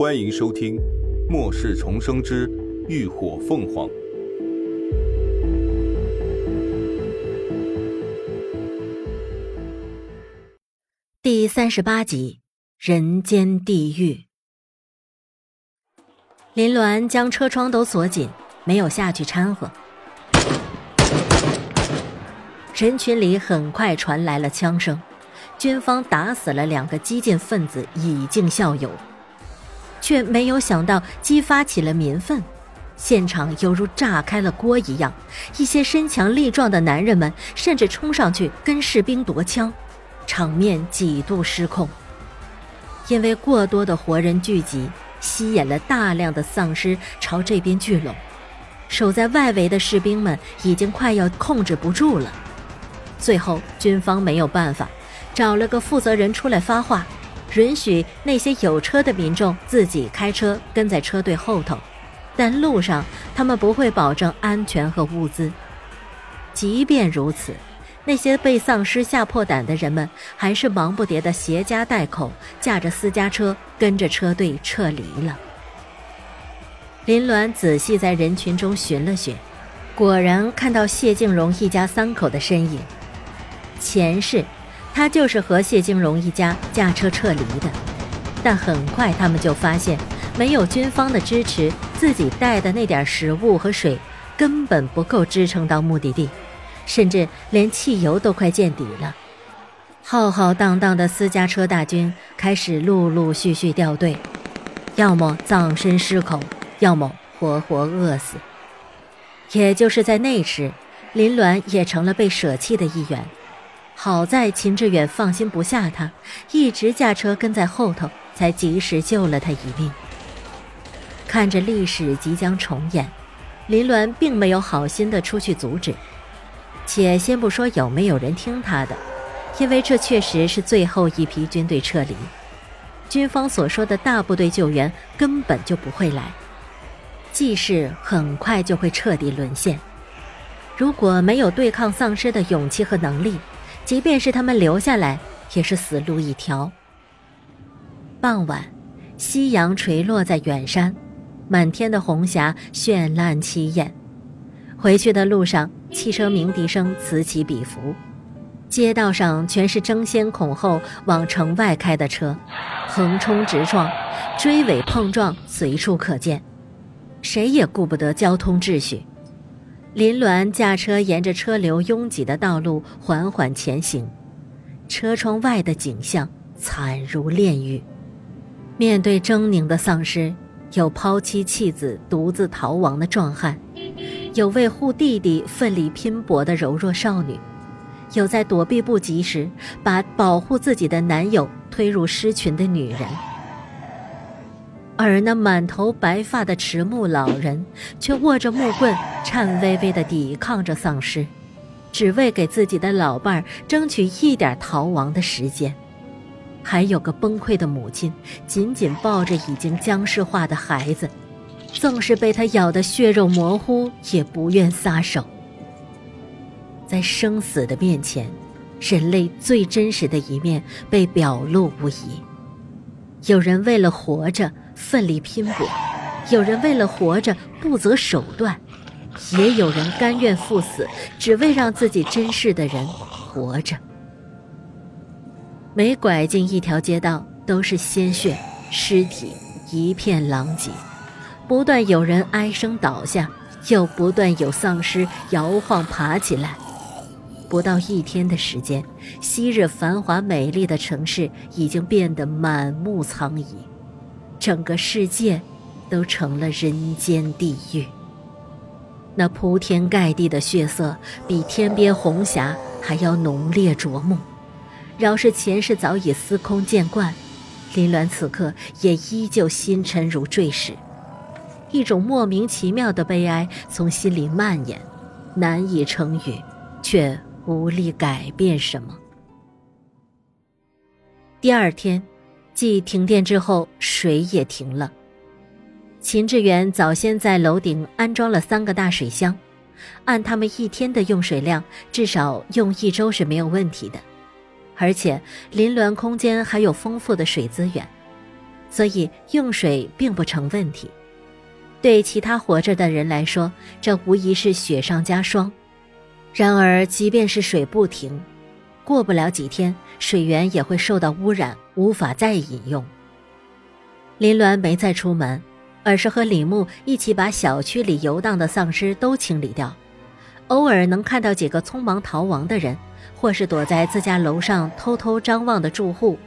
欢迎收听《末世重生之浴火凤凰》第三十八集《人间地狱》。林鸾将车窗都锁紧，没有下去掺和。人群里很快传来了枪声，军方打死了两个激进分子，以儆效尤。却没有想到激发起了民愤，现场犹如炸开了锅一样。一些身强力壮的男人们甚至冲上去跟士兵夺枪，场面几度失控。因为过多的活人聚集，吸引了大量的丧尸朝这边聚拢，守在外围的士兵们已经快要控制不住了。最后，军方没有办法，找了个负责人出来发话。允许那些有车的民众自己开车跟在车队后头，但路上他们不会保证安全和物资。即便如此，那些被丧尸吓破胆的人们还是忙不迭地携家带口，驾着私家车跟着车队撤离了。林鸾仔细在人群中寻了寻，果然看到谢静荣一家三口的身影。前世。他就是和谢金荣一家驾车撤离的，但很快他们就发现，没有军方的支持，自己带的那点食物和水根本不够支撑到目的地，甚至连汽油都快见底了。浩浩荡荡的私家车大军开始陆陆续续掉队，要么葬身狮口，要么活活饿死。也就是在那时，林鸾也成了被舍弃的一员。好在秦志远放心不下他，一直驾车跟在后头，才及时救了他一命。看着历史即将重演，林鸾并没有好心的出去阻止。且先不说有没有人听他的，因为这确实是最后一批军队撤离，军方所说的大部队救援根本就不会来，季氏很快就会彻底沦陷。如果没有对抗丧尸的勇气和能力，即便是他们留下来，也是死路一条。傍晚，夕阳垂落在远山，满天的红霞绚烂起眼。回去的路上，汽车鸣笛声此起彼伏，街道上全是争先恐后往城外开的车，横冲直撞，追尾碰撞随处可见，谁也顾不得交通秩序。林鸾驾车沿着车流拥挤的道路缓缓前行，车窗外的景象惨如炼狱。面对狰狞的丧尸，有抛妻弃子独自逃亡的壮汉，有为护弟弟奋力拼搏的柔弱少女，有在躲避不及时把保护自己的男友推入狮群的女人。而那满头白发的迟暮老人，却握着木棍，颤巍巍地抵抗着丧尸，只为给自己的老伴儿争取一点逃亡的时间。还有个崩溃的母亲，紧紧抱着已经僵尸化的孩子，纵是被他咬得血肉模糊，也不愿撒手。在生死的面前，人类最真实的一面被表露无遗。有人为了活着。奋力拼搏，有人为了活着不择手段，也有人甘愿赴死，只为让自己珍视的人活着。每拐进一条街道，都是鲜血、尸体，一片狼藉。不断有人哀声倒下，又不断有丧尸摇晃爬起来。不到一天的时间，昔日繁华美丽的城市已经变得满目苍夷。整个世界都成了人间地狱。那铺天盖地的血色，比天边红霞还要浓烈灼目。饶是前世早已司空见惯，林鸾此刻也依旧心沉如坠石。一种莫名其妙的悲哀从心里蔓延，难以成语，却无力改变什么。第二天。继停电之后，水也停了。秦志远早先在楼顶安装了三个大水箱，按他们一天的用水量，至少用一周是没有问题的。而且林峦空间还有丰富的水资源，所以用水并不成问题。对其他活着的人来说，这无疑是雪上加霜。然而，即便是水不停，过不了几天，水源也会受到污染，无法再饮用。林鸾没再出门，而是和李牧一起把小区里游荡的丧尸都清理掉。偶尔能看到几个匆忙逃亡的人，或是躲在自家楼上偷偷张望的住户，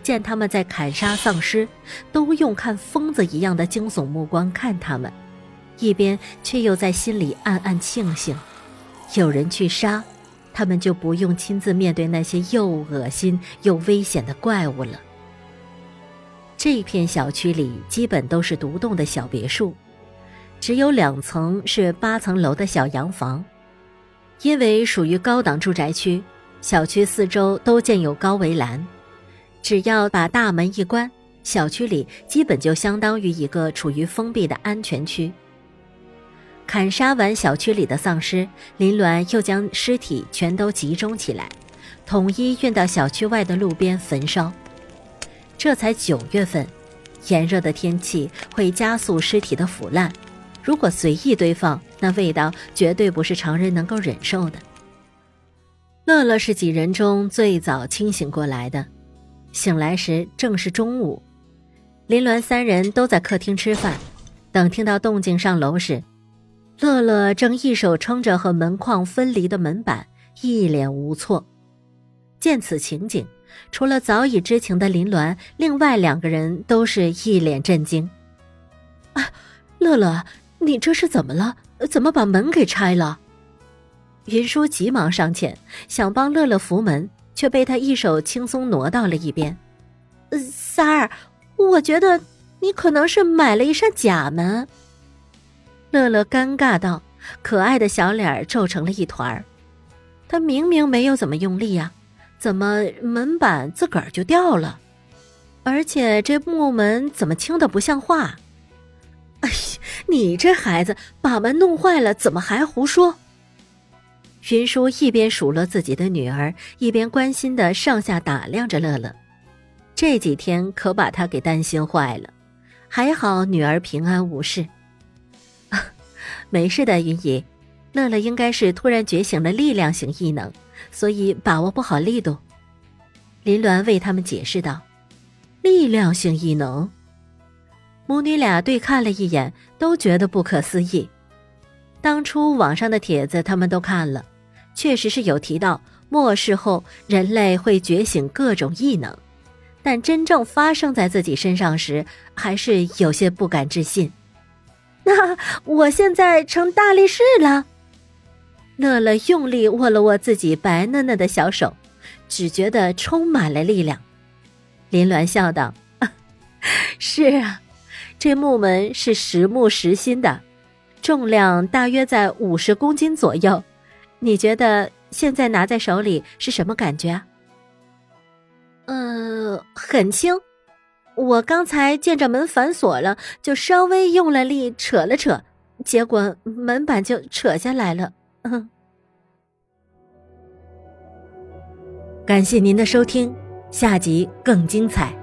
见他们在砍杀丧尸，都用看疯子一样的惊悚目光看他们，一边却又在心里暗暗庆幸。有人去杀，他们就不用亲自面对那些又恶心又危险的怪物了。这片小区里基本都是独栋的小别墅，只有两层是八层楼的小洋房。因为属于高档住宅区，小区四周都建有高围栏，只要把大门一关，小区里基本就相当于一个处于封闭的安全区。砍杀完小区里的丧尸，林鸾又将尸体全都集中起来，统一运到小区外的路边焚烧。这才九月份，炎热的天气会加速尸体的腐烂，如果随意堆放，那味道绝对不是常人能够忍受的。乐乐是几人中最早清醒过来的，醒来时正是中午，林鸾三人都在客厅吃饭，等听到动静上楼时。乐乐正一手撑着和门框分离的门板，一脸无措。见此情景，除了早已知情的林鸾，另外两个人都是一脸震惊。啊，乐乐，你这是怎么了？怎么把门给拆了？云舒急忙上前，想帮乐乐扶门，却被他一手轻松挪到了一边。三儿，我觉得你可能是买了一扇假门。乐乐尴尬道：“可爱的小脸皱成了一团儿。他明明没有怎么用力呀，怎么门板自个儿就掉了？而且这木门怎么轻的不像话？哎呀，你这孩子把门弄坏了，怎么还胡说？”云舒一边数落自己的女儿，一边关心的上下打量着乐乐。这几天可把他给担心坏了，还好女儿平安无事。没事的，云姨，乐乐应该是突然觉醒了力量型异能，所以把握不好力度。林鸾为他们解释道：“力量型异能。”母女俩对看了一眼，都觉得不可思议。当初网上的帖子他们都看了，确实是有提到末世后人类会觉醒各种异能，但真正发生在自己身上时，还是有些不敢置信。那我现在成大力士了。乐乐用力握了握自己白嫩嫩的小手，只觉得充满了力量。林鸾笑道：“ 是啊，这木门是实木实心的，重量大约在五十公斤左右。你觉得现在拿在手里是什么感觉？”“呃，很轻。”我刚才见着门反锁了，就稍微用了力扯了扯，结果门板就扯下来了。感谢您的收听，下集更精彩。